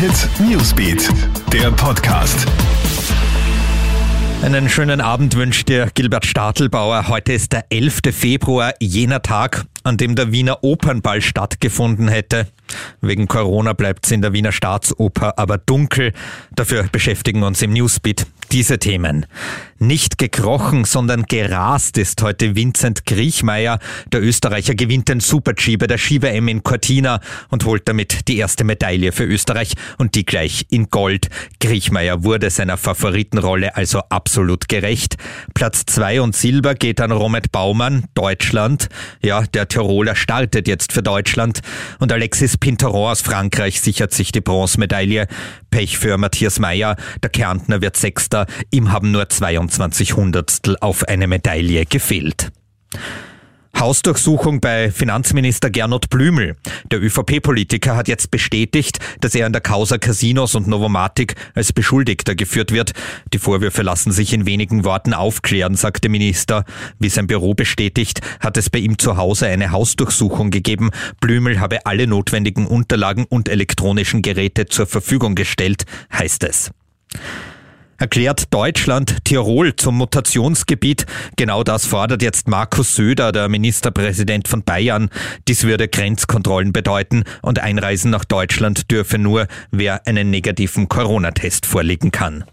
Hit Newsbeat, der Podcast. Einen schönen Abend wünscht dir Gilbert Stadelbauer. Heute ist der 11. Februar, jener Tag, an dem der Wiener Opernball stattgefunden hätte. Wegen Corona bleibt es in der Wiener Staatsoper aber dunkel. Dafür beschäftigen uns im Newsbeat diese Themen. Nicht gekrochen, sondern gerast ist heute Vincent Griechmeier. Der Österreicher gewinnt den Super-G bei der Ski-WM in Cortina und holt damit die erste Medaille für Österreich und die gleich in Gold. Griechmeier wurde seiner Favoritenrolle also absolut gerecht. Platz zwei und Silber geht an Romet Baumann, Deutschland. Ja, der Tiroler startet jetzt für Deutschland und Alexis Pinteron aus Frankreich sichert sich die Bronzemedaille. Pech für Matthias Meyer, der Kärntner wird Sechster, ihm haben nur 22 Hundertstel auf eine Medaille gefehlt. Hausdurchsuchung bei Finanzminister Gernot Blümel. Der ÖVP-Politiker hat jetzt bestätigt, dass er in der Causa Casinos und Novomatic als Beschuldigter geführt wird. Die Vorwürfe lassen sich in wenigen Worten aufklären, sagt der Minister. Wie sein Büro bestätigt, hat es bei ihm zu Hause eine Hausdurchsuchung gegeben. Blümel habe alle notwendigen Unterlagen und elektronischen Geräte zur Verfügung gestellt, heißt es erklärt Deutschland Tirol zum Mutationsgebiet. Genau das fordert jetzt Markus Söder, der Ministerpräsident von Bayern. Dies würde Grenzkontrollen bedeuten und Einreisen nach Deutschland dürfe nur, wer einen negativen Corona-Test vorlegen kann.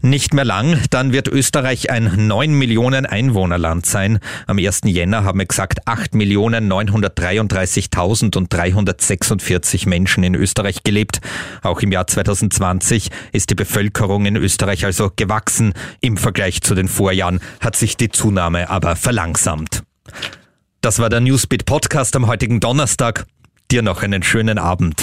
Nicht mehr lang, dann wird Österreich ein 9 Millionen Einwohnerland sein. Am 1. Jänner haben exakt 8 Millionen 933.346 Menschen in Österreich gelebt. Auch im Jahr 2020 ist die Bevölkerung in Österreich also gewachsen. Im Vergleich zu den Vorjahren hat sich die Zunahme aber verlangsamt. Das war der Newsbeat Podcast am heutigen Donnerstag. Dir noch einen schönen Abend.